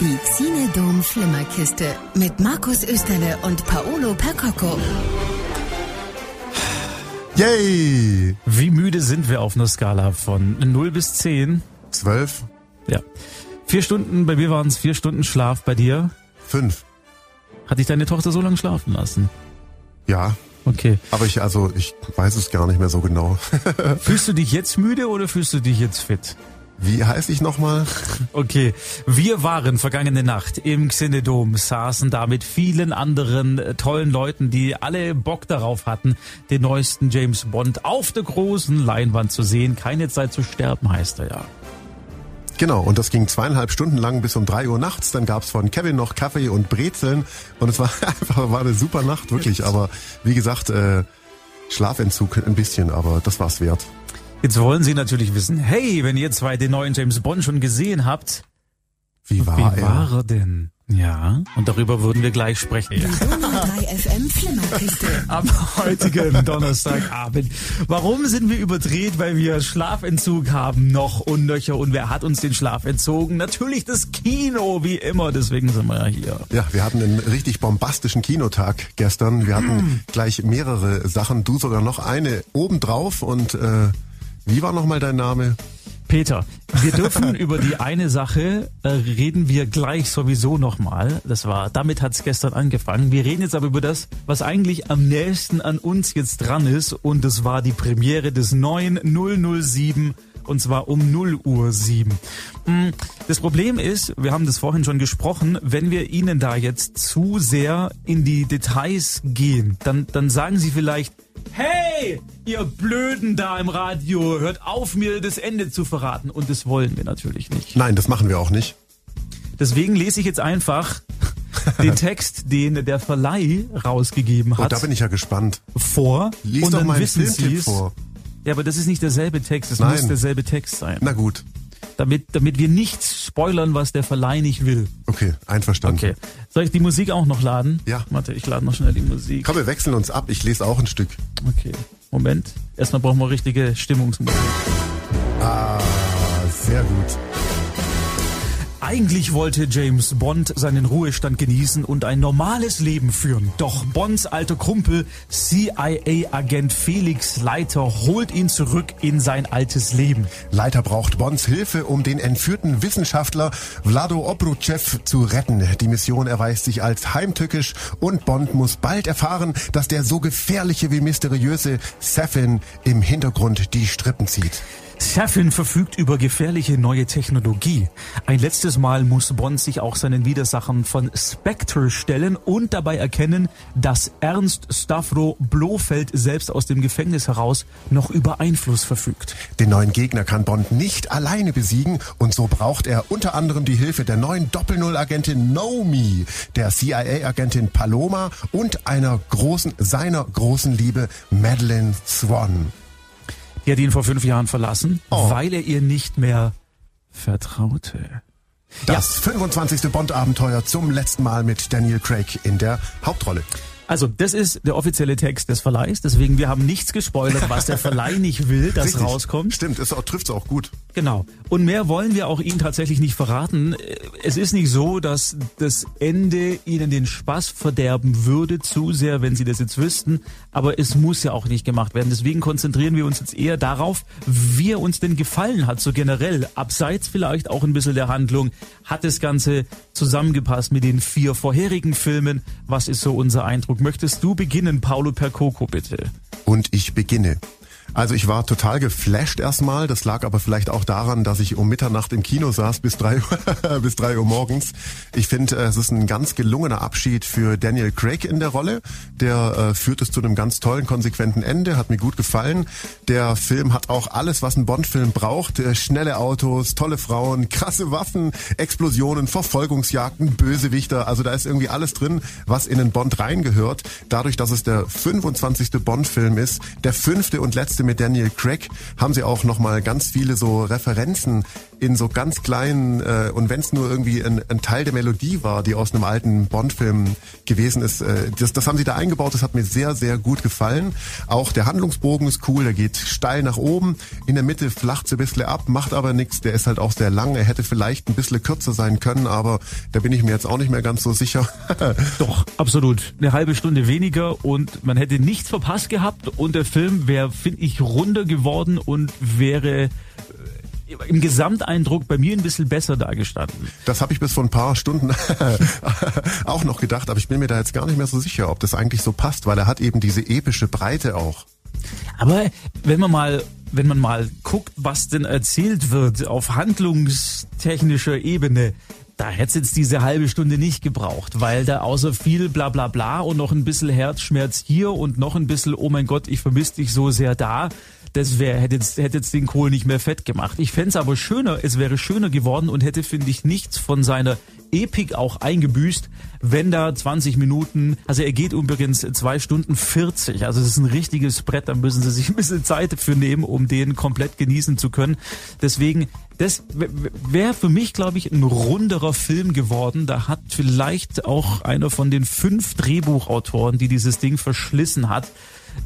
Die Xinedom Flimmerkiste mit Markus Österle und Paolo Percocco. Yay! Wie müde sind wir auf einer Skala von 0 bis 10? Zwölf? Ja. Vier Stunden, bei mir waren es vier Stunden Schlaf bei dir. Fünf? Hat dich deine Tochter so lange schlafen lassen? Ja. Okay. Aber ich, also, ich weiß es gar nicht mehr so genau. fühlst du dich jetzt müde oder fühlst du dich jetzt fit? Wie heiße ich nochmal? Okay, wir waren vergangene Nacht im Xenedom, saßen da mit vielen anderen äh, tollen Leuten, die alle Bock darauf hatten, den neuesten James Bond auf der großen Leinwand zu sehen. Keine Zeit zu sterben heißt er ja. Genau, und das ging zweieinhalb Stunden lang bis um drei Uhr nachts. Dann gab's von Kevin noch Kaffee und Brezeln und es war einfach war eine super Nacht, wirklich. Aber wie gesagt, äh, Schlafentzug ein bisschen, aber das war's wert. Jetzt wollen Sie natürlich wissen, hey, wenn ihr zwei den neuen James Bond schon gesehen habt, wie war, wie er? war er denn? Ja, und darüber würden wir gleich sprechen. Die Donau 3 FM Flimmerkiste. Am heutigen Donnerstagabend. Warum sind wir überdreht? Weil wir Schlafentzug haben noch und nöcher. Und wer hat uns den Schlaf entzogen? Natürlich das Kino, wie immer. Deswegen sind wir ja hier. Ja, wir hatten einen richtig bombastischen Kinotag gestern. Wir hatten gleich mehrere Sachen. Du sogar noch eine obendrauf und äh, wie war nochmal dein Name? Peter, wir dürfen über die eine Sache äh, reden wir gleich sowieso nochmal. Das war, damit hat's gestern angefangen. Wir reden jetzt aber über das, was eigentlich am nächsten an uns jetzt dran ist. Und das war die Premiere des neuen 007 und zwar um 0 Uhr 7. Das Problem ist, wir haben das vorhin schon gesprochen, wenn wir Ihnen da jetzt zu sehr in die Details gehen, dann, dann sagen Sie vielleicht, hey, ihr Blöden da im Radio, hört auf, mir das Ende zu verraten. Und das wollen wir natürlich nicht. Nein, das machen wir auch nicht. Deswegen lese ich jetzt einfach den Text, den der Verleih rausgegeben hat. Oh, da bin ich ja gespannt. Vor. Lies und doch dann mal einen wissen Filmtipp vor. Ja, aber das ist nicht derselbe Text, es Nein. muss derselbe Text sein. Na gut. Damit, damit wir nichts spoilern, was der Verleih nicht will. Okay, einverstanden. Okay. Soll ich die Musik auch noch laden? Ja. Warte, ich lade noch schnell die Musik. Komm, wir wechseln uns ab. Ich lese auch ein Stück. Okay. Moment. Erstmal brauchen wir richtige Stimmungsmusik. Ah, sehr gut. Eigentlich wollte James Bond seinen Ruhestand genießen und ein normales Leben führen. Doch Bonds alter Kumpel, CIA-Agent Felix Leiter, holt ihn zurück in sein altes Leben. Leiter braucht Bonds Hilfe, um den entführten Wissenschaftler Vlado Obruchev zu retten. Die Mission erweist sich als heimtückisch und Bond muss bald erfahren, dass der so gefährliche wie mysteriöse Safin im Hintergrund die Strippen zieht. Safin verfügt über gefährliche neue Technologie. Ein letztes Mal muss Bond sich auch seinen Widersachern von Spectre stellen und dabei erkennen, dass Ernst Stavro Blofeld selbst aus dem Gefängnis heraus noch über Einfluss verfügt. Den neuen Gegner kann Bond nicht alleine besiegen und so braucht er unter anderem die Hilfe der neuen Doppel-Null-Agentin Nomi, der CIA-Agentin Paloma und einer großen, seiner großen Liebe Madeleine Swan. Die hat ihn vor fünf Jahren verlassen, Oh. weil er ihr nicht mehr vertraute. Das 25. Bond-Abenteuer zum letzten Mal mit Daniel Craig in der Hauptrolle. Also, das ist der offizielle Text des Verleihs, deswegen wir haben nichts gespoilert, was der Verleih nicht will, dass Richtig. rauskommt. Stimmt, es trifft es auch gut. Genau. Und mehr wollen wir auch Ihnen tatsächlich nicht verraten. Es ist nicht so, dass das Ende Ihnen den Spaß verderben würde, zu sehr, wenn Sie das jetzt wüssten. Aber es muss ja auch nicht gemacht werden. Deswegen konzentrieren wir uns jetzt eher darauf, wie er uns denn gefallen hat, so generell. Abseits vielleicht auch ein bisschen der Handlung. Hat das Ganze zusammengepasst mit den vier vorherigen Filmen? Was ist so unser Eindruck? Möchtest du beginnen, Paolo Percoco, bitte? Und ich beginne. Also ich war total geflasht erstmal. Das lag aber vielleicht auch daran, dass ich um Mitternacht im Kino saß bis drei Uhr, bis drei Uhr morgens. Ich finde, es ist ein ganz gelungener Abschied für Daniel Craig in der Rolle. Der äh, führt es zu einem ganz tollen, konsequenten Ende. Hat mir gut gefallen. Der Film hat auch alles, was ein Bond-Film braucht. Äh, schnelle Autos, tolle Frauen, krasse Waffen, Explosionen, Verfolgungsjagden, Bösewichter. Also da ist irgendwie alles drin, was in den Bond reingehört. Dadurch, dass es der 25. Bond-Film ist, der fünfte und letzte mit Daniel Craig, haben sie auch nochmal ganz viele so Referenzen in so ganz kleinen äh, und wenn es nur irgendwie ein, ein Teil der Melodie war, die aus einem alten Bond-Film gewesen ist, äh, das, das haben sie da eingebaut. Das hat mir sehr, sehr gut gefallen. Auch der Handlungsbogen ist cool. Der geht steil nach oben. In der Mitte flacht so ein bisschen ab, macht aber nichts. Der ist halt auch sehr lang. Er hätte vielleicht ein bisschen kürzer sein können, aber da bin ich mir jetzt auch nicht mehr ganz so sicher. Doch, absolut. Eine halbe Stunde weniger und man hätte nichts verpasst gehabt und der Film wäre, finde ich, runder geworden und wäre im Gesamteindruck bei mir ein bisschen besser dargestanden. Das habe ich bis vor ein paar Stunden auch noch gedacht, aber ich bin mir da jetzt gar nicht mehr so sicher, ob das eigentlich so passt, weil er hat eben diese epische Breite auch. Aber wenn man mal wenn man mal guckt, was denn erzählt wird auf handlungstechnischer Ebene, da hätte es jetzt diese halbe Stunde nicht gebraucht, weil da außer viel bla bla bla und noch ein bisschen Herzschmerz hier und noch ein bisschen, oh mein Gott, ich vermisse dich so sehr da, das wäre hätte jetzt, hätte jetzt den Kohl nicht mehr fett gemacht. Ich fände es aber schöner, es wäre schöner geworden und hätte, finde ich, nichts von seiner Epik auch eingebüßt, wenn da 20 Minuten, also er geht übrigens zwei Stunden 40, also es ist ein richtiges Brett, da müssen sie sich ein bisschen Zeit für nehmen, um den komplett genießen zu können. Deswegen, das wäre für mich, glaube ich, ein runderer Film geworden. Da hat vielleicht auch einer von den fünf Drehbuchautoren, die dieses Ding verschlissen hat,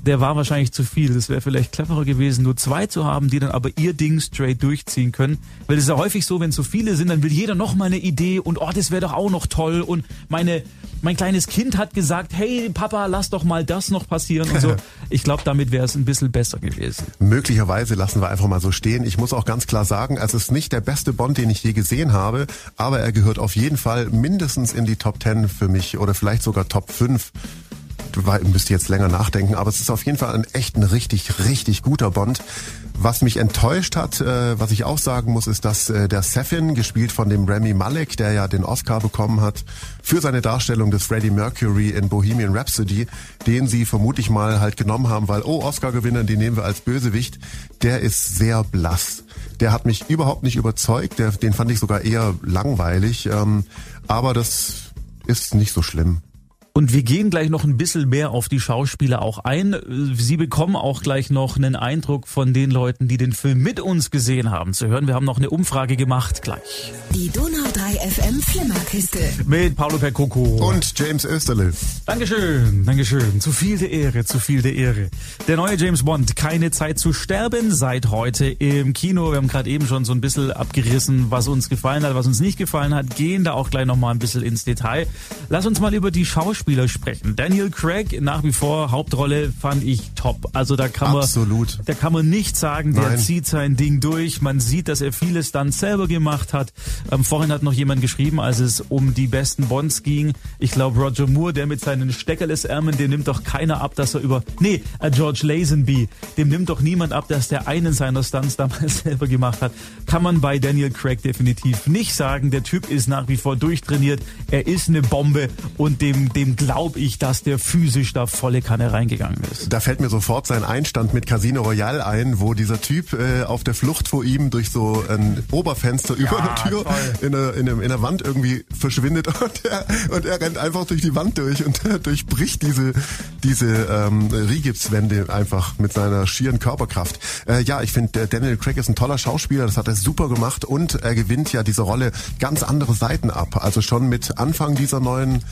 der war wahrscheinlich zu viel. Das wäre vielleicht cleverer gewesen, nur zwei zu haben, die dann aber ihr Ding straight durchziehen können. Weil es ist ja häufig so, wenn so viele sind, dann will jeder noch mal eine Idee und oh, das wäre doch auch noch toll und meine mein kleines Kind hat gesagt, hey Papa, lass doch mal das noch passieren und so. Ich glaube, damit wäre es ein bisschen besser gewesen. Möglicherweise lassen wir einfach mal so stehen. Ich muss auch ganz klar sagen, es ist nicht der beste Bond, den ich je gesehen habe, aber er gehört auf jeden Fall mindestens in die Top 10 für mich oder vielleicht sogar Top 5 müsste jetzt länger nachdenken, aber es ist auf jeden Fall ein echt ein richtig, richtig guter Bond. Was mich enttäuscht hat, äh, was ich auch sagen muss, ist, dass äh, der Seffin, gespielt von dem Remy Malek, der ja den Oscar bekommen hat, für seine Darstellung des Freddie Mercury in Bohemian Rhapsody, den sie vermutlich mal halt genommen haben, weil, oh, Oscar-Gewinner, den nehmen wir als Bösewicht, der ist sehr blass. Der hat mich überhaupt nicht überzeugt, der, den fand ich sogar eher langweilig, ähm, aber das ist nicht so schlimm. Und wir gehen gleich noch ein bisschen mehr auf die Schauspieler auch ein. Sie bekommen auch gleich noch einen Eindruck von den Leuten, die den Film mit uns gesehen haben, zu hören. Wir haben noch eine Umfrage gemacht gleich. Die Donau 3 FM Flimmerkiste. Mit Paolo Percoco. Und James Österle. Dankeschön, Dankeschön. Zu viel der Ehre, zu viel der Ehre. Der neue James Bond, keine Zeit zu sterben, seit heute im Kino. Wir haben gerade eben schon so ein bisschen abgerissen, was uns gefallen hat, was uns nicht gefallen hat. Gehen da auch gleich noch mal ein bisschen ins Detail. Lass uns mal über die Schauspieler Schauspieler sprechen. Daniel Craig nach wie vor Hauptrolle fand ich top. Also da kann Absolut. man da kann man nicht sagen, der Nein. zieht sein Ding durch. Man sieht, dass er vieles dann selber gemacht hat. Ähm, vorhin hat noch jemand geschrieben, als es um die besten Bonds ging. Ich glaube Roger Moore, der mit seinen Steckerlesärmeln, dem nimmt doch keiner ab, dass er über nee, äh, George Lazenby, dem nimmt doch niemand ab, dass der einen seiner Stunts damals selber gemacht hat. Kann man bei Daniel Craig definitiv nicht sagen. Der Typ ist nach wie vor durchtrainiert. Er ist eine Bombe und dem dem glaube ich, dass der physisch da volle Kanne reingegangen ist. Da fällt mir sofort sein Einstand mit Casino Royale ein, wo dieser Typ äh, auf der Flucht vor ihm durch so ein Oberfenster über ja, eine Tür in einer, in, einer, in einer Wand irgendwie verschwindet und er, und er rennt einfach durch die Wand durch und er durchbricht diese, diese ähm, Rigipswände einfach mit seiner schieren Körperkraft. Äh, ja, ich finde, Daniel Craig ist ein toller Schauspieler, das hat er super gemacht und er gewinnt ja diese Rolle ganz andere Seiten ab. Also schon mit Anfang dieser neuen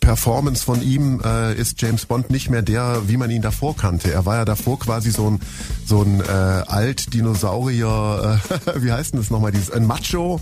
Performance von ihm äh, ist James Bond nicht mehr der, wie man ihn davor kannte. Er war ja davor quasi so ein so ein äh, Alt-Dinosaurier, äh, wie heißt denn das nochmal, dieses ein Macho.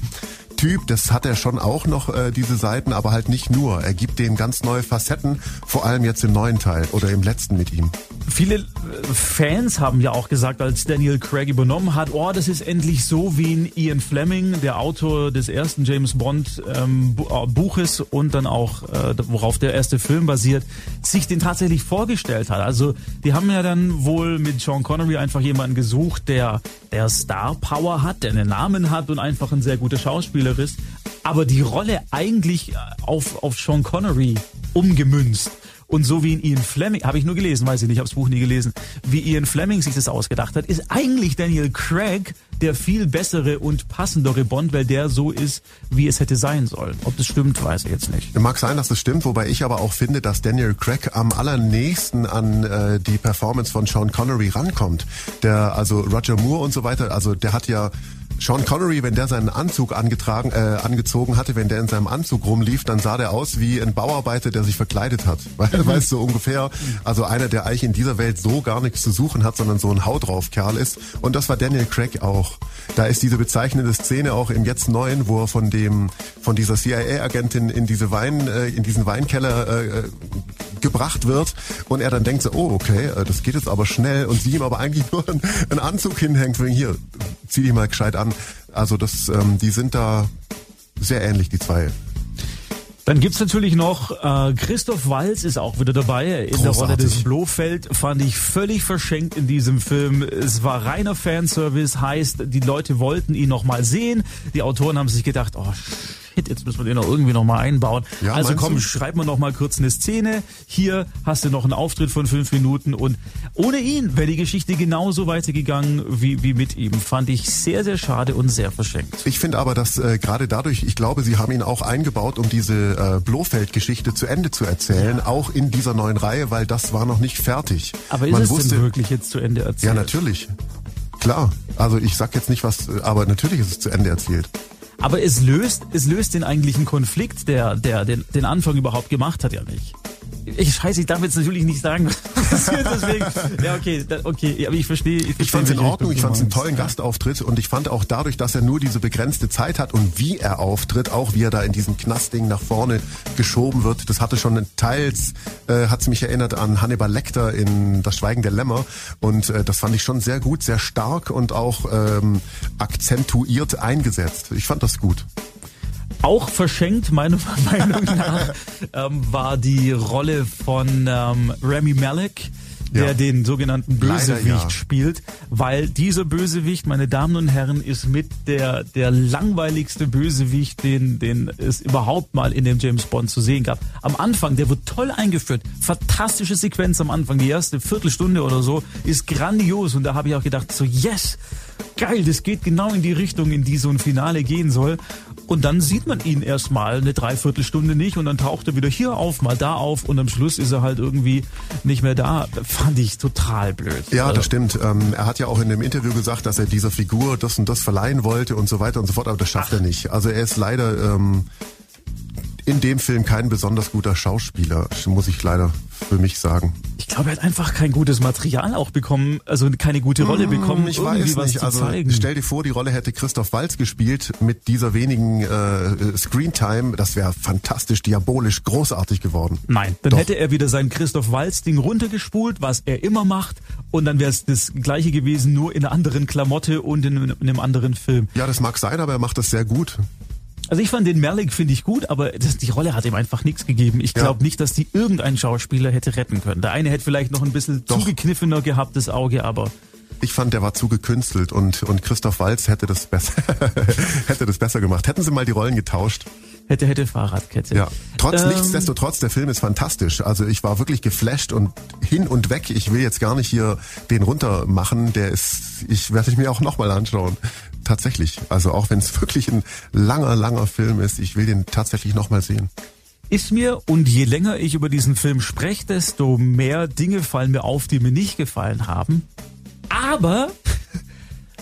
Typ, das hat er schon auch noch, äh, diese Seiten, aber halt nicht nur. Er gibt dem ganz neue Facetten, vor allem jetzt im neuen Teil oder im letzten mit ihm. Viele Fans haben ja auch gesagt, als Daniel Craig übernommen hat, oh, das ist endlich so wie ein Ian Fleming, der Autor des ersten James Bond ähm, äh, Buches und dann auch, äh, worauf der erste Film basiert, sich den tatsächlich vorgestellt hat. Also die haben ja dann wohl mit Sean Connery einfach jemanden gesucht, der, der Star Power hat, der einen Namen hat und einfach ein sehr guter Schauspieler ist, aber die Rolle eigentlich auf, auf Sean Connery umgemünzt. Und so wie Ian Fleming, habe ich nur gelesen, weiß ich nicht, habe das Buch nie gelesen, wie Ian Fleming sich das ausgedacht hat, ist eigentlich Daniel Craig der viel bessere und passendere Bond, weil der so ist, wie es hätte sein sollen. Ob das stimmt, weiß ich jetzt nicht. Mag sein, dass das stimmt, wobei ich aber auch finde, dass Daniel Craig am allernächsten an äh, die Performance von Sean Connery rankommt. Der, also Roger Moore und so weiter, also der hat ja Sean Connery, wenn der seinen Anzug angetragen, äh, angezogen hatte, wenn der in seinem Anzug rumlief, dann sah der aus wie ein Bauarbeiter, der sich verkleidet hat. Weil, weißt du, so ungefähr, also einer, der eigentlich in dieser Welt so gar nichts zu suchen hat, sondern so ein Haut drauf Kerl ist. Und das war Daniel Craig auch. Da ist diese bezeichnende Szene auch im jetzt neuen, wo er von dem, von dieser CIA-Agentin in diese Wein, äh, in diesen Weinkeller äh, gebracht wird und er dann denkt so, oh okay, äh, das geht jetzt aber schnell und sie ihm aber eigentlich nur einen Anzug hinhängt, wegen hier, zieh dich mal gescheit an. Also das, ähm, die sind da sehr ähnlich, die zwei. Dann gibt's natürlich noch äh, Christoph Walz ist auch wieder dabei in Großartig. der Rolle des Blofeld. Fand ich völlig verschenkt in diesem Film. Es war reiner Fanservice, heißt, die Leute wollten ihn noch mal sehen. Die Autoren haben sich gedacht, oh Hit, jetzt müssen wir den noch irgendwie noch mal einbauen. Ja, also komm, du? schreib mir noch mal kurz eine Szene. Hier hast du noch einen Auftritt von fünf Minuten und ohne ihn wäre die Geschichte genauso weitergegangen wie, wie mit ihm. Fand ich sehr, sehr schade und sehr verschenkt. Ich finde aber, dass äh, gerade dadurch, ich glaube, sie haben ihn auch eingebaut, um diese äh, Blofeld-Geschichte zu Ende zu erzählen, ja. auch in dieser neuen Reihe, weil das war noch nicht fertig. Aber ist Man es wusste, denn wirklich jetzt zu Ende erzählt? Ja, natürlich. Klar. Also ich sag jetzt nicht was, aber natürlich ist es zu Ende erzählt. Aber es löst, es löst den eigentlichen Konflikt, der, der den, den Anfang überhaupt gemacht hat, ja nicht. Ich scheiße, ich darf jetzt natürlich nicht sagen, was passiert, deswegen. Ja, okay, okay, aber ich verstehe. Ich, verstehe, ich fand es in Ordnung, ich fand es einen tollen Gastauftritt und ich fand auch dadurch, dass er nur diese begrenzte Zeit hat und wie er auftritt, auch wie er da in diesem Knastding nach vorne geschoben wird, das hatte schon teils, äh, hat es mich erinnert an Hannibal Lecter in Das Schweigen der Lämmer und äh, das fand ich schon sehr gut, sehr stark und auch ähm, akzentuiert eingesetzt. Ich fand das gut. Auch verschenkt, meiner Meinung nach, ähm, war die Rolle von ähm, Remy Malek der ja. den sogenannten Bösewicht ja. spielt, weil dieser Bösewicht, meine Damen und Herren, ist mit der der langweiligste Bösewicht, den den es überhaupt mal in dem James Bond zu sehen gab. Am Anfang, der wird toll eingeführt, fantastische Sequenz am Anfang, die erste Viertelstunde oder so ist grandios und da habe ich auch gedacht so yes, geil, das geht genau in die Richtung, in die so ein Finale gehen soll. Und dann sieht man ihn erstmal eine Dreiviertelstunde nicht und dann taucht er wieder hier auf, mal da auf und am Schluss ist er halt irgendwie nicht mehr da. Fand ich total blöd. Ja, das also stimmt. Ähm, er hat ja auch in dem Interview gesagt, dass er dieser Figur das und das verleihen wollte und so weiter und so fort, aber das schafft Ach. er nicht. Also er ist leider ähm, in dem Film kein besonders guter Schauspieler, muss ich leider für mich sagen. Ich glaube, er hat einfach kein gutes Material auch bekommen, also keine gute Rolle hm, bekommen, ich weiß nicht. also zeigen. stell dir vor, die Rolle hätte Christoph Walz gespielt mit dieser wenigen äh, Screentime, das wäre fantastisch, diabolisch, großartig geworden. Nein, dann Doch. hätte er wieder sein Christoph Walz Ding runtergespult, was er immer macht, und dann wäre es das gleiche gewesen, nur in einer anderen Klamotte und in, in einem anderen Film. Ja, das mag sein, aber er macht das sehr gut. Also ich fand den Merlick finde ich gut, aber das, die Rolle hat ihm einfach nichts gegeben. Ich glaube ja. nicht, dass die irgendein Schauspieler hätte retten können. Der eine hätte vielleicht noch ein bisschen Doch. zugekniffener gehabt, das Auge, aber ich fand, der war zu gekünstelt und, und Christoph Walz hätte das besser, hätte das besser gemacht. Hätten sie mal die Rollen getauscht. Hätte, hätte Fahrradkette. Ja. Trotz, ähm, nichtsdestotrotz, der Film ist fantastisch. Also ich war wirklich geflasht und hin und weg. Ich will jetzt gar nicht hier den runter machen. Der ist, ich werde ich mir auch nochmal anschauen. Tatsächlich. Also auch wenn es wirklich ein langer, langer Film ist, ich will den tatsächlich nochmal sehen ist mir und je länger ich über diesen Film spreche, desto mehr Dinge fallen mir auf, die mir nicht gefallen haben. Aber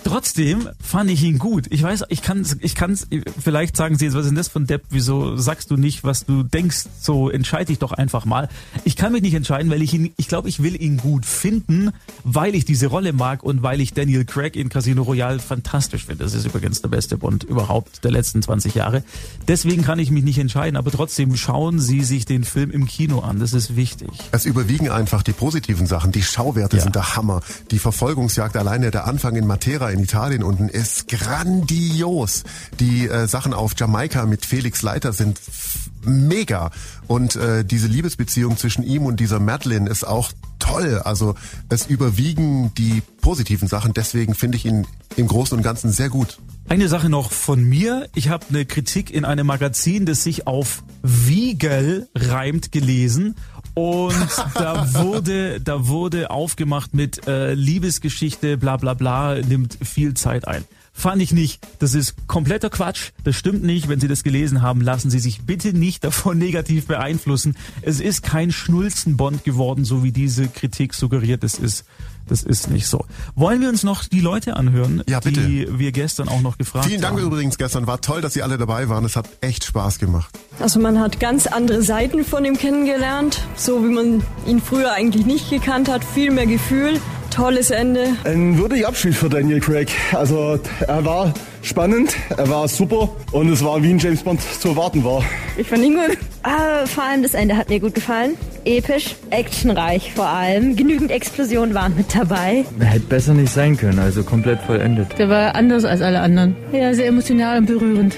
Trotzdem fand ich ihn gut. Ich weiß, ich kann, ich kann, vielleicht sagen Sie jetzt, was ist denn das von Depp? Wieso sagst du nicht, was du denkst? So entscheide dich doch einfach mal. Ich kann mich nicht entscheiden, weil ich ihn, ich glaube, ich will ihn gut finden, weil ich diese Rolle mag und weil ich Daniel Craig in Casino Royale fantastisch finde. Das ist übrigens der beste Bond überhaupt der letzten 20 Jahre. Deswegen kann ich mich nicht entscheiden, aber trotzdem schauen Sie sich den Film im Kino an. Das ist wichtig. Es überwiegen einfach die positiven Sachen. Die Schauwerte ja. sind der Hammer. Die Verfolgungsjagd alleine der Anfang in Matera in Italien unten ist grandios. Die äh, Sachen auf Jamaika mit Felix Leiter sind mega. Und äh, diese Liebesbeziehung zwischen ihm und dieser Madeline ist auch toll. Also es überwiegen die positiven Sachen. Deswegen finde ich ihn im Großen und Ganzen sehr gut. Eine Sache noch von mir. Ich habe eine Kritik in einem Magazin, das sich auf Wiegel reimt, gelesen. Und da wurde, da wurde aufgemacht mit äh, Liebesgeschichte, bla bla bla, nimmt viel Zeit ein. Fand ich nicht. Das ist kompletter Quatsch. Das stimmt nicht. Wenn Sie das gelesen haben, lassen Sie sich bitte nicht davon negativ beeinflussen. Es ist kein Schnulzenbond geworden, so wie diese Kritik suggeriert. Es ist das ist nicht so. Wollen wir uns noch die Leute anhören, ja, bitte. die wir gestern auch noch gefragt haben? Vielen Dank haben? übrigens gestern. War toll, dass Sie alle dabei waren. Es hat echt Spaß gemacht. Also man hat ganz andere Seiten von ihm kennengelernt, so wie man ihn früher eigentlich nicht gekannt hat. Viel mehr Gefühl. Tolles Ende. Ein würdiger Abschied für Daniel Craig. Also er war spannend, er war super und es war wie ein James Bond zu erwarten war. Ich fand ihn gut. Ah, vor allem das Ende hat mir gut gefallen. Episch, actionreich vor allem. Genügend Explosionen waren mit dabei. Hätte besser nicht sein können, also komplett vollendet. Der war anders als alle anderen. Ja, sehr emotional und berührend.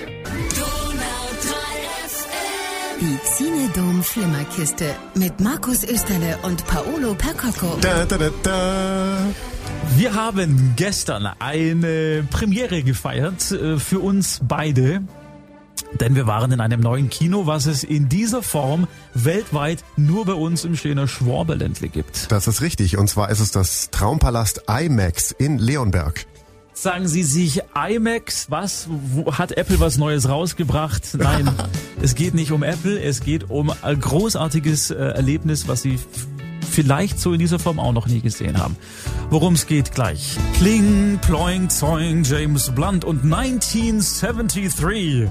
Flimmerkiste mit Markus Österle und Paolo Percocco. Da, da, da, da. Wir haben gestern eine Premiere gefeiert äh, für uns beide. Denn wir waren in einem neuen Kino, was es in dieser Form weltweit nur bei uns im schönen Schwaberländle gibt. Das ist richtig. Und zwar ist es das Traumpalast IMAX in Leonberg. Sagen Sie sich IMAX, was? Wo, hat Apple was Neues rausgebracht? Nein, es geht nicht um Apple, es geht um ein großartiges äh, Erlebnis, was Sie vielleicht so in dieser Form auch noch nie gesehen haben. Worum es geht gleich. Kling, Ploing, Zoing, James Blunt und 1973.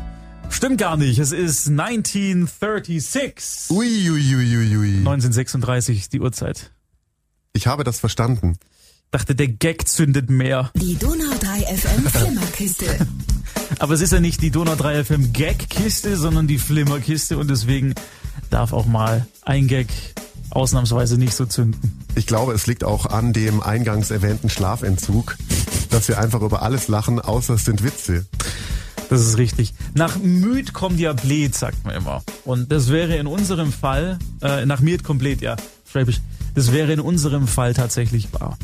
Stimmt gar nicht, es ist 1936. Uiuiuiui. Ui, ui. 1936, die Uhrzeit. Ich habe das verstanden. Dachte, der Gag zündet mehr. Die Donau 3 FM Flimmerkiste. Aber es ist ja nicht die Donau 3 FM Gag-Kiste, sondern die Flimmerkiste und deswegen darf auch mal ein Gag ausnahmsweise nicht so zünden. Ich glaube, es liegt auch an dem eingangs erwähnten Schlafentzug, dass wir einfach über alles lachen, außer es sind Witze. Das ist richtig. Nach müd kommt ja blöd, sagt man immer. Und das wäre in unserem Fall, äh, nach müd kommt blöd, ja, Schwäbisch. Das wäre in unserem Fall tatsächlich wahr.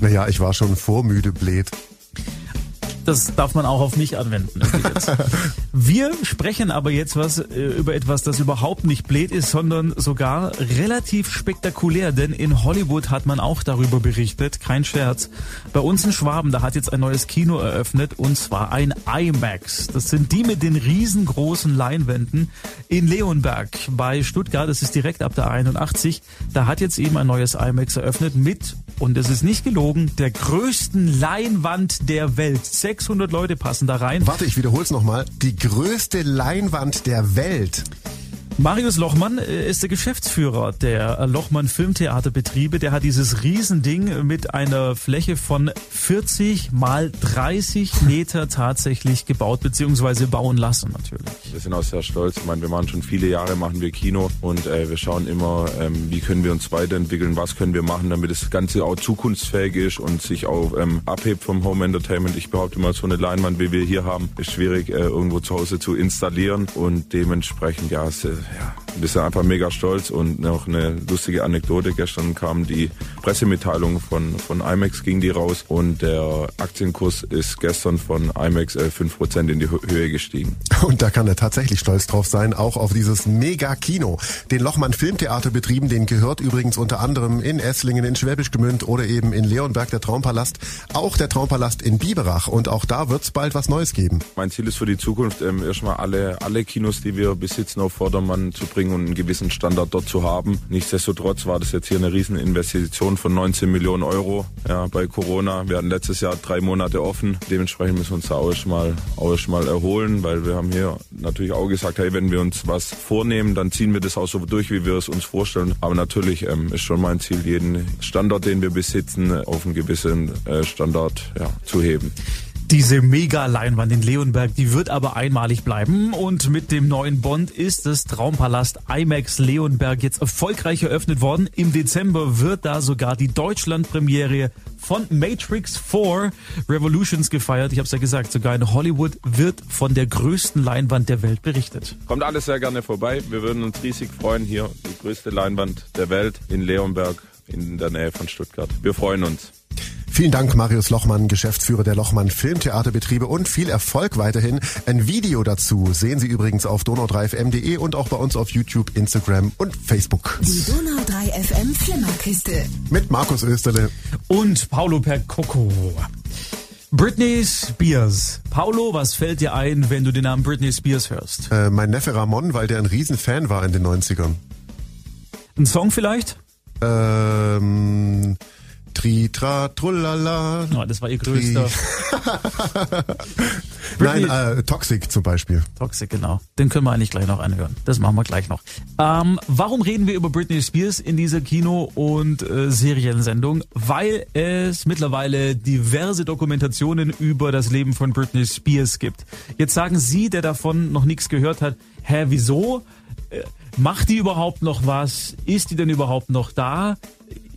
Naja, ich war schon vormüde blöd. Das darf man auch auf mich anwenden. Wir sprechen aber jetzt was äh, über etwas, das überhaupt nicht blöd ist, sondern sogar relativ spektakulär. Denn in Hollywood hat man auch darüber berichtet, kein Scherz. Bei uns in Schwaben, da hat jetzt ein neues Kino eröffnet und zwar ein IMAX. Das sind die mit den riesengroßen Leinwänden in Leonberg bei Stuttgart. Das ist direkt ab der 81. Da hat jetzt eben ein neues IMAX eröffnet mit und es ist nicht gelogen, der größten Leinwand der Welt. 600 Leute passen da rein. Warte, ich wiederhole es nochmal. Die größte Leinwand der Welt. Marius Lochmann äh, ist der Geschäftsführer der äh, Lochmann Filmtheaterbetriebe. Der hat dieses Riesending mit einer Fläche von 40 mal 30 Meter tatsächlich gebaut bzw. bauen lassen natürlich. Wir sind auch sehr stolz. Ich meine, wir machen schon viele Jahre, machen wir Kino und äh, wir schauen immer, ähm, wie können wir uns weiterentwickeln, was können wir machen, damit das Ganze auch zukunftsfähig ist und sich auch ähm, abhebt vom Home Entertainment. Ich behaupte mal, so eine Leinwand, wie wir hier haben, ist schwierig äh, irgendwo zu Hause zu installieren und dementsprechend, ja, ja, wir sind einfach mega stolz und noch eine lustige Anekdote. Gestern kam die Pressemitteilung von, von IMAX, ging die raus und der Aktienkurs ist gestern von IMAX äh, 5% in die Höhe gestiegen. Und da kann er tatsächlich stolz drauf sein, auch auf dieses Mega-Kino. Den Lochmann Filmtheaterbetrieben, den gehört übrigens unter anderem in Esslingen, in Schwäbisch Gmünd oder eben in Leonberg der Traumpalast, auch der Traumpalast in Biberach und auch da wird es bald was Neues geben. Mein Ziel ist für die Zukunft ähm, erstmal alle, alle Kinos, die wir besitzen, auf Vordermann zu bringen und einen gewissen Standard dort zu haben. Nichtsdestotrotz war das jetzt hier eine Rieseninvestition von 19 Millionen Euro ja, bei Corona. Wir hatten letztes Jahr drei Monate offen. Dementsprechend müssen wir uns da auch mal, auch mal erholen, weil wir haben hier natürlich auch gesagt, hey, wenn wir uns was vornehmen, dann ziehen wir das auch so durch, wie wir es uns vorstellen. Aber natürlich ähm, ist schon mein Ziel, jeden Standort, den wir besitzen, auf einen gewissen äh, Standard ja, zu heben. Diese Mega-Leinwand in Leonberg, die wird aber einmalig bleiben. Und mit dem neuen Bond ist das Traumpalast IMAX Leonberg jetzt erfolgreich eröffnet worden. Im Dezember wird da sogar die Deutschlandpremiere von Matrix 4 Revolutions gefeiert. Ich habe es ja gesagt, sogar in Hollywood wird von der größten Leinwand der Welt berichtet. Kommt alles sehr gerne vorbei. Wir würden uns riesig freuen. Hier die größte Leinwand der Welt in Leonberg in der Nähe von Stuttgart. Wir freuen uns. Vielen Dank, Marius Lochmann, Geschäftsführer der Lochmann Filmtheaterbetriebe und viel Erfolg weiterhin. Ein Video dazu sehen Sie übrigens auf donau3fm.de und auch bei uns auf YouTube, Instagram und Facebook. Die Donau 3 FM Flimmerkiste. Mit Markus Österle. Und Paulo Percocco. Britney Spears. Paulo, was fällt dir ein, wenn du den Namen Britney Spears hörst? Äh, mein Neffe Ramon, weil der ein Riesenfan war in den 90ern. Ein Song vielleicht? Ähm, Tri, tra, trullala. Oh, das war ihr größter. Nein, äh, Toxic zum Beispiel. Toxic, genau. Den können wir eigentlich gleich noch anhören. Das machen wir gleich noch. Ähm, warum reden wir über Britney Spears in dieser Kino- und äh, Seriensendung? Weil es mittlerweile diverse Dokumentationen über das Leben von Britney Spears gibt. Jetzt sagen Sie, der davon noch nichts gehört hat, hä, wieso? Äh, macht die überhaupt noch was? Ist die denn überhaupt noch da?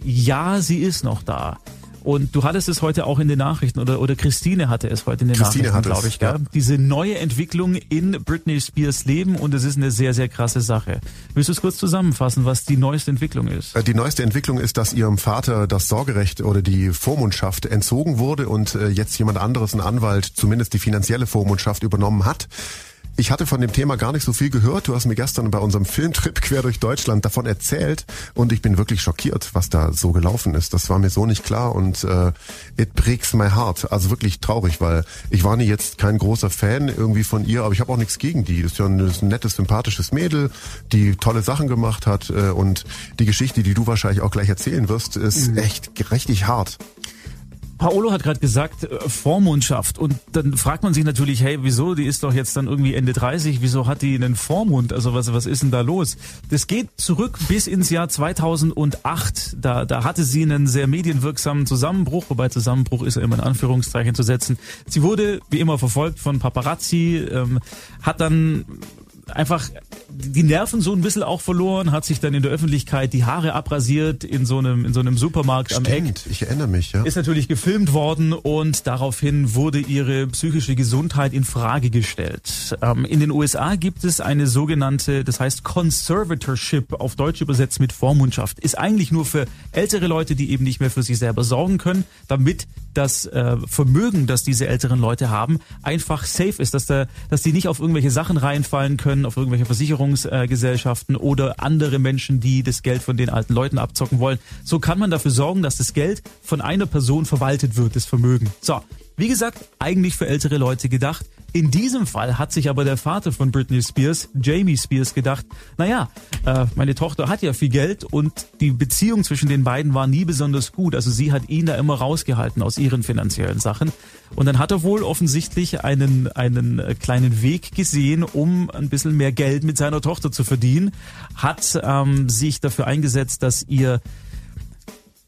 Ja, sie ist noch da. Und du hattest es heute auch in den Nachrichten oder, oder Christine hatte es heute in den Christine Nachrichten, glaube ich. Ja. Diese neue Entwicklung in Britney Spears Leben und es ist eine sehr, sehr krasse Sache. Willst du es kurz zusammenfassen, was die neueste Entwicklung ist? Äh, die neueste Entwicklung ist, dass ihrem Vater das Sorgerecht oder die Vormundschaft entzogen wurde und äh, jetzt jemand anderes, ein Anwalt, zumindest die finanzielle Vormundschaft übernommen hat. Ich hatte von dem Thema gar nicht so viel gehört. Du hast mir gestern bei unserem Filmtrip quer durch Deutschland davon erzählt und ich bin wirklich schockiert, was da so gelaufen ist. Das war mir so nicht klar und äh, it breaks my heart. Also wirklich traurig, weil ich war nie jetzt kein großer Fan irgendwie von ihr, aber ich habe auch nichts gegen die. Das ist ja ein, ist ein nettes, sympathisches Mädel, die tolle Sachen gemacht hat äh, und die Geschichte, die du wahrscheinlich auch gleich erzählen wirst, ist mhm. echt richtig hart. Paolo hat gerade gesagt, äh, Vormundschaft. Und dann fragt man sich natürlich, hey, wieso? Die ist doch jetzt dann irgendwie Ende 30. Wieso hat die einen Vormund? Also was, was ist denn da los? Das geht zurück bis ins Jahr 2008. Da, da hatte sie einen sehr medienwirksamen Zusammenbruch, wobei Zusammenbruch ist ja immer in Anführungszeichen zu setzen. Sie wurde wie immer verfolgt von Paparazzi, ähm, hat dann einfach die Nerven so ein bisschen auch verloren, hat sich dann in der Öffentlichkeit die Haare abrasiert in so einem, in so einem Supermarkt Stimmt, am Eck. ich erinnere mich, ja. Ist natürlich gefilmt worden und daraufhin wurde ihre psychische Gesundheit in Frage gestellt. Ähm, in den USA gibt es eine sogenannte, das heißt Conservatorship, auf Deutsch übersetzt mit Vormundschaft. Ist eigentlich nur für ältere Leute, die eben nicht mehr für sich selber sorgen können, damit das äh, Vermögen, das diese älteren Leute haben, einfach safe ist, dass, da, dass die nicht auf irgendwelche Sachen reinfallen können, auf irgendwelche Versicherungsgesellschaften äh, oder andere Menschen, die das Geld von den alten Leuten abzocken wollen. So kann man dafür sorgen, dass das Geld von einer Person verwaltet wird, das Vermögen. So, wie gesagt, eigentlich für ältere Leute gedacht. In diesem Fall hat sich aber der Vater von Britney Spears, Jamie Spears, gedacht, naja, äh, meine Tochter hat ja viel Geld und die Beziehung zwischen den beiden war nie besonders gut. Also sie hat ihn da immer rausgehalten aus ihren finanziellen Sachen. Und dann hat er wohl offensichtlich einen, einen kleinen Weg gesehen, um ein bisschen mehr Geld mit seiner Tochter zu verdienen, hat ähm, sich dafür eingesetzt, dass ihr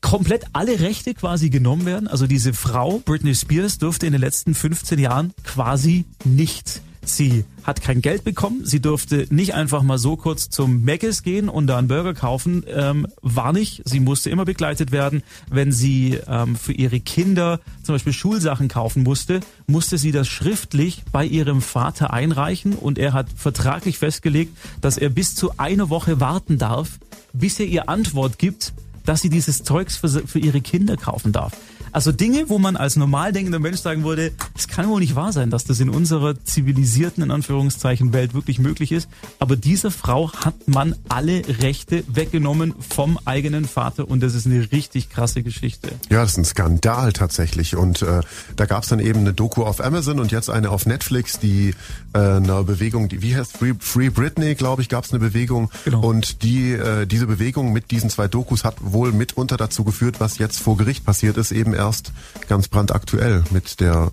komplett alle Rechte quasi genommen werden. Also diese Frau, Britney Spears, durfte in den letzten 15 Jahren quasi nichts. Sie hat kein Geld bekommen. Sie durfte nicht einfach mal so kurz zum Mc's gehen und da einen Burger kaufen. Ähm, war nicht. Sie musste immer begleitet werden. Wenn sie ähm, für ihre Kinder zum Beispiel Schulsachen kaufen musste, musste sie das schriftlich bei ihrem Vater einreichen und er hat vertraglich festgelegt, dass er bis zu einer Woche warten darf, bis er ihr Antwort gibt, dass sie dieses Zeugs für, für ihre Kinder kaufen darf. Also Dinge, wo man als normal denkender Mensch sagen würde, es kann wohl nicht wahr sein, dass das in unserer zivilisierten, in Anführungszeichen, Welt wirklich möglich ist. Aber dieser Frau hat man alle Rechte weggenommen vom eigenen Vater und das ist eine richtig krasse Geschichte. Ja, das ist ein Skandal tatsächlich. Und äh, da gab es dann eben eine Doku auf Amazon und jetzt eine auf Netflix, die äh, eine Bewegung, die wie heißt Free, Free Britney, glaube ich, gab es eine Bewegung. Genau. Und die äh, diese Bewegung mit diesen zwei Dokus hat wohl mitunter dazu geführt, was jetzt vor Gericht passiert ist, eben erst ganz brandaktuell mit der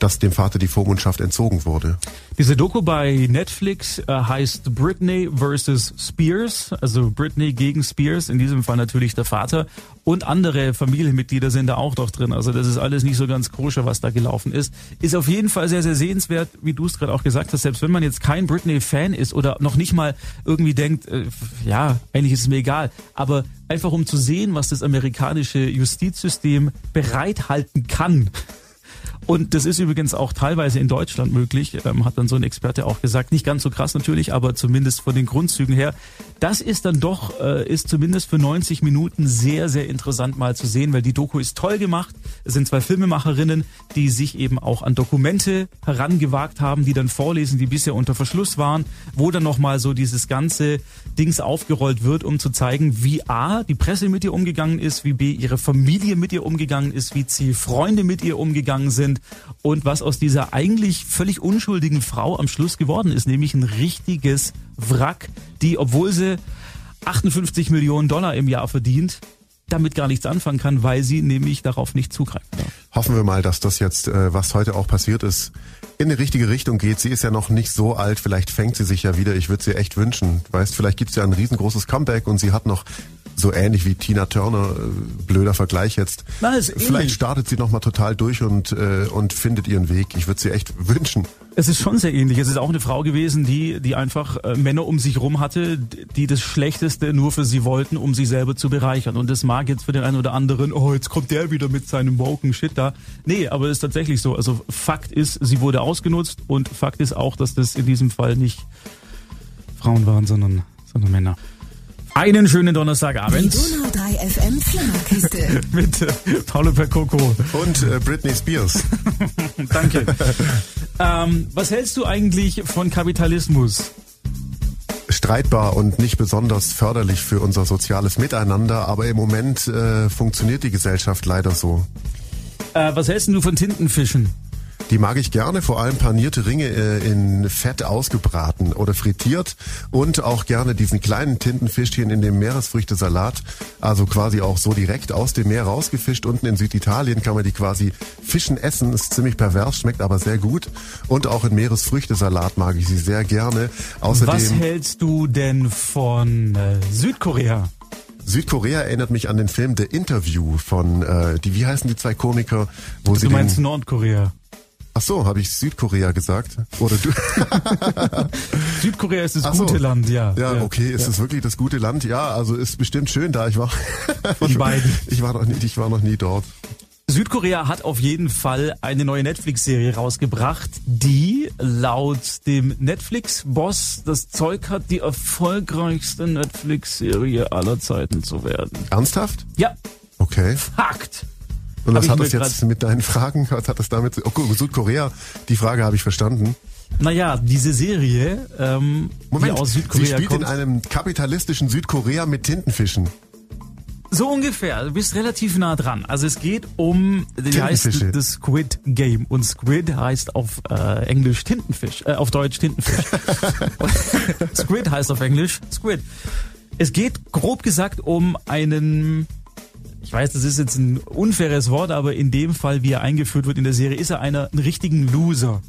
dass dem Vater die Vormundschaft entzogen wurde. Diese Doku bei Netflix äh, heißt Britney vs. Spears, also Britney gegen Spears, in diesem Fall natürlich der Vater und andere Familienmitglieder sind da auch doch drin. Also das ist alles nicht so ganz koscher, was da gelaufen ist. Ist auf jeden Fall sehr, sehr sehenswert, wie du es gerade auch gesagt hast, selbst wenn man jetzt kein Britney-Fan ist oder noch nicht mal irgendwie denkt, äh, ja, eigentlich ist es mir egal, aber einfach um zu sehen, was das amerikanische Justizsystem bereithalten kann und das ist übrigens auch teilweise in Deutschland möglich, ähm, hat dann so ein Experte auch gesagt. Nicht ganz so krass natürlich, aber zumindest von den Grundzügen her. Das ist dann doch, äh, ist zumindest für 90 Minuten sehr, sehr interessant mal zu sehen, weil die Doku ist toll gemacht. Es sind zwei Filmemacherinnen, die sich eben auch an Dokumente herangewagt haben, die dann vorlesen, die bisher unter Verschluss waren, wo dann nochmal so dieses ganze Dings aufgerollt wird, um zu zeigen, wie A, die Presse mit ihr umgegangen ist, wie B, ihre Familie mit ihr umgegangen ist, wie C, Freunde mit ihr umgegangen sind, und was aus dieser eigentlich völlig unschuldigen Frau am Schluss geworden ist, nämlich ein richtiges Wrack, die, obwohl sie 58 Millionen Dollar im Jahr verdient, damit gar nichts anfangen kann, weil sie nämlich darauf nicht zugreifen darf. Hoffen wir mal, dass das jetzt, äh, was heute auch passiert ist, in die richtige Richtung geht. Sie ist ja noch nicht so alt, vielleicht fängt sie sich ja wieder. Ich würde sie echt wünschen. Weißt, vielleicht gibt's ja ein riesengroßes Comeback und sie hat noch so ähnlich wie Tina Turner, äh, blöder Vergleich jetzt. Na, Vielleicht ähnlich. startet sie nochmal total durch und, äh, und findet ihren Weg. Ich würde sie echt wünschen. Es ist schon sehr ähnlich. Es ist auch eine Frau gewesen, die, die einfach äh, Männer um sich rum hatte, die das Schlechteste nur für sie wollten, um sich selber zu bereichern. Und das mag jetzt für den einen oder anderen, oh, jetzt kommt der wieder mit seinem woken Shit da. Nee, aber es ist tatsächlich so. Also Fakt ist, sie wurde ausgenutzt und Fakt ist auch, dass das in diesem Fall nicht Frauen waren, sondern, sondern Männer. Einen schönen Die Donnerstagabend Donau 3 FM Flimmerkiste. mit äh, Paulo Percoco. Und äh, Britney Spears. Danke. ähm, was hältst du eigentlich von Kapitalismus? streitbar und nicht besonders förderlich für unser soziales Miteinander, aber im Moment äh, funktioniert die Gesellschaft leider so. Äh, was hältst du von Tintenfischen? Die mag ich gerne, vor allem panierte Ringe äh, in Fett ausgebraten oder frittiert und auch gerne diesen kleinen Tintenfischchen in dem Meeresfrüchtesalat, also quasi auch so direkt aus dem Meer rausgefischt. Unten in Süditalien kann man die quasi fischen essen, ist ziemlich pervers, schmeckt aber sehr gut. Und auch in Meeresfrüchtesalat mag ich sie sehr gerne. Außerdem Was hältst du denn von äh, Südkorea? Südkorea erinnert mich an den Film The Interview von die, die wie heißen die zwei Komiker, wo sie Du meinst Nordkorea. Ach so, habe ich Südkorea gesagt? Oder du? Südkorea ist das so. gute Land, ja. Ja, okay, ist ja. es wirklich das gute Land? Ja, also ist bestimmt schön da. Ich war Von ich, beiden. Ich war noch nie, ich war noch nie dort. Südkorea hat auf jeden Fall eine neue Netflix-Serie rausgebracht, die laut dem Netflix-Boss das Zeug hat, die erfolgreichste Netflix-Serie aller Zeiten zu werden. Ernsthaft? Ja, Okay. Fakt. Und was hat das jetzt mit deinen Fragen? Was hat das damit? zu- Okay, Südkorea. Die Frage habe ich verstanden. Naja, diese Serie, ähm, Moment, die aus sie Südkorea spielt kommt. in einem kapitalistischen Südkorea mit Tintenfischen. So ungefähr. Du bist relativ nah dran. Also es geht um, die heißt das Squid Game. Und Squid heißt auf äh, Englisch Tintenfisch, äh, auf Deutsch Tintenfisch. Squid heißt auf Englisch Squid. Es geht grob gesagt um einen, ich weiß, das ist jetzt ein unfaires Wort, aber in dem Fall, wie er eingeführt wird in der Serie, ist er einer, einen richtigen Loser.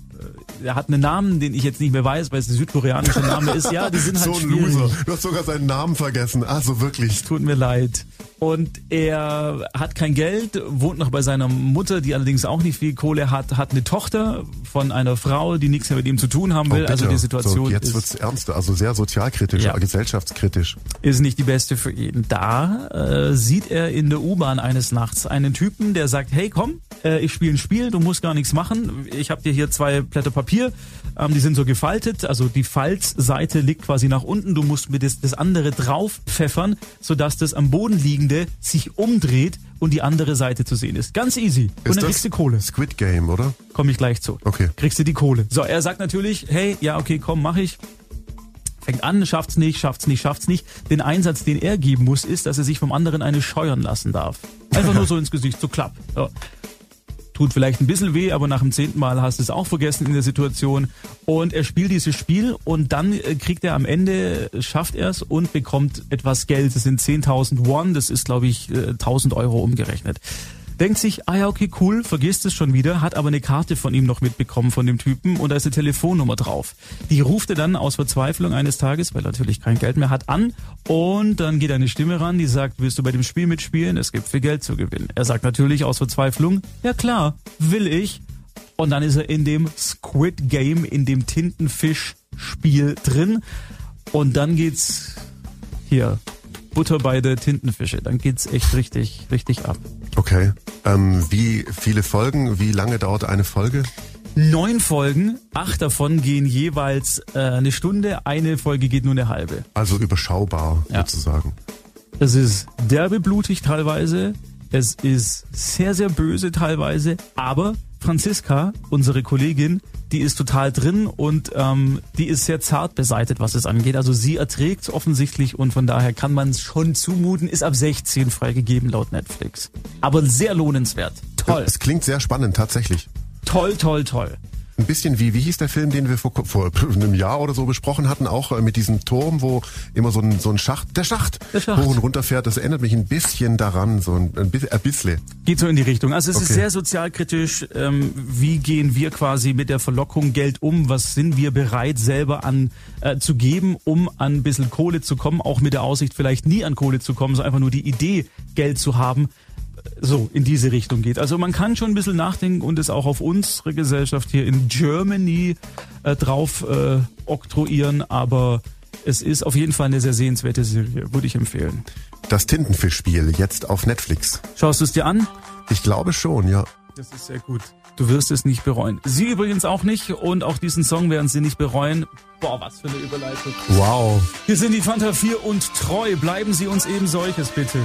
Äh, Er hat einen Namen, den ich jetzt nicht mehr weiß, weil es ein südkoreanischer Name ist. Ja, die sind halt so ein schwierig. Loser. Du hast sogar seinen Namen vergessen. Also wirklich. Tut mir leid. Und er hat kein Geld, wohnt noch bei seiner Mutter, die allerdings auch nicht viel Kohle hat, hat eine Tochter von einer Frau, die nichts mehr mit ihm zu tun haben will. Oh, also die Situation so, jetzt ist, wird's ernster, also sehr sozialkritisch, Ja. gesellschaftskritisch. ist nicht die beste für ihn. Da äh, sieht er in der U-Bahn eines Nachts einen Typen, der sagt, hey komm, äh, ich spiele ein Spiel, du musst gar nichts machen. Ich habe dir hier zwei Blätter Papier, ähm, die sind so gefaltet, also die Falzseite liegt quasi nach unten, du musst mir das, das andere drauf pfeffern, sodass das am Boden liegende sich umdreht und die andere Seite zu sehen ist. Ganz easy. Und Ist dann das kriegst du Kohle. Squid Game, oder? Komme ich gleich zu. Okay. Kriegst du die Kohle. So, er sagt natürlich, hey, ja, okay, komm, mach ich. Fängt an, schafft's nicht, schafft's nicht, schafft's nicht. Den Einsatz, den er geben muss, ist, dass er sich vom anderen eine scheuern lassen darf. Einfach nur so ins Gesicht, so klapp. So. Tut vielleicht ein bisschen weh, aber nach dem zehnten Mal hast du es auch vergessen in der Situation. Und er spielt dieses Spiel und dann äh, kriegt er am Ende, äh, schafft er es und bekommt etwas Geld. Das sind 10.000 Won, das ist glaube ich äh, 1.000 Euro umgerechnet. Denkt sich, ah ja, okay, cool, vergisst es schon wieder, hat aber eine Karte von ihm noch mitbekommen von dem Typen und da ist eine Telefonnummer drauf. Die ruft er dann aus Verzweiflung eines Tages, weil er natürlich kein Geld mehr hat, an und dann geht eine Stimme ran, die sagt, willst du bei dem Spiel mitspielen? Es gibt viel Geld zu gewinnen. Er sagt natürlich aus Verzweiflung, ja klar, will ich. Und dann ist er in dem Squid Game, in dem Tintenfisch-Spiel drin. Und dann geht's hier, Butter bei der Tintenfische. Dann geht's echt richtig, richtig ab. Okay. Ähm, wie viele Folgen, wie lange dauert eine Folge? Neun Folgen, acht davon gehen jeweils äh, eine Stunde, eine Folge geht nur eine halbe. Also überschaubar Ja. sozusagen. Es ist derbe blutig teilweise, es ist sehr, sehr böse teilweise, aber Franziska, unsere Kollegin, die ist total drin und ähm, die ist sehr zart beseitet, was es angeht. Also sie erträgt offensichtlich und von daher kann man es schon zumuten, ist ab 16 freigegeben laut Netflix. Aber sehr lohnenswert. Toll. Es klingt sehr spannend, tatsächlich. Toll, toll, toll. Ein bisschen wie, wie hieß der Film, den wir vor, vor einem Jahr oder so besprochen hatten, auch äh, mit diesem Turm, wo immer so ein, so ein Schacht, der Schacht, Der Schacht. hoch und runter fährt. Das erinnert mich ein bisschen daran, so ein, ein bi- ein bisschen. Geht so in die Richtung. Also es ist Okay. sehr sozialkritisch. Ähm, wie gehen wir quasi mit der Verlockung Geld um? Was sind wir bereit selber an äh, zu geben, um an ein bisschen Kohle zu kommen? Auch mit der Aussicht, vielleicht nie an Kohle zu kommen, so einfach nur die Idee, Geld zu haben. So in diese Richtung geht. Also man kann schon ein bisschen nachdenken und es auch auf unsere Gesellschaft hier in Germany äh, drauf äh, oktroyieren, aber es ist auf jeden Fall eine sehr sehenswerte Serie, würde ich empfehlen. Das Tintenfischspiel, jetzt auf Netflix. Schaust du es dir an? Ich glaube schon, ja. Das ist sehr gut. Du wirst es nicht bereuen. Sie übrigens auch nicht und auch diesen Song werden sie nicht bereuen. Boah, was für eine Überleitung. Wow. Hier sind die Fanta 4 und treu. Bleiben Sie uns eben solches, bitte.